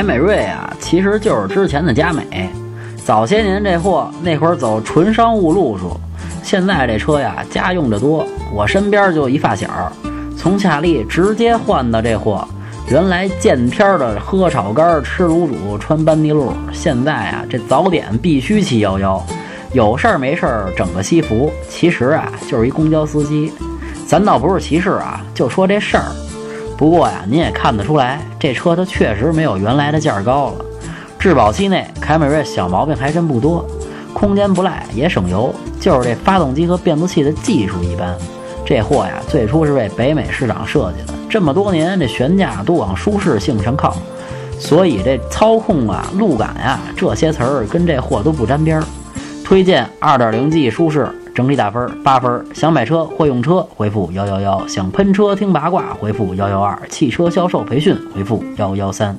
凯美瑞啊，其实就是之前的佳美。早些年这货那会儿走纯商务路数，现在这车呀家用的多。我身边就一发小，从夏利直接换到这货。原来见天的喝炒肝、吃卤煮、穿班尼路，现在啊这早点必须七幺幺，有事儿没事儿整个西服。其实啊就是一公交司机，咱倒不是歧视啊，就说这事儿。不过呀，您也看得出来，这车它确实没有原来的价高了。质保期内，凯美瑞小毛病还真不多，空间不赖，也省油，就是这发动机和变速器的技术一般。这货呀，最初是为北美市场设计的，这么多年这悬架都往舒适性上靠，所以这操控啊、路感呀这些词儿跟这货都不沾边儿。推荐 2.0G 舒适，整体打分八分。想买车会用车，回复幺幺幺；想喷车听八卦，回复幺幺二；汽车销售培训，回复幺幺三。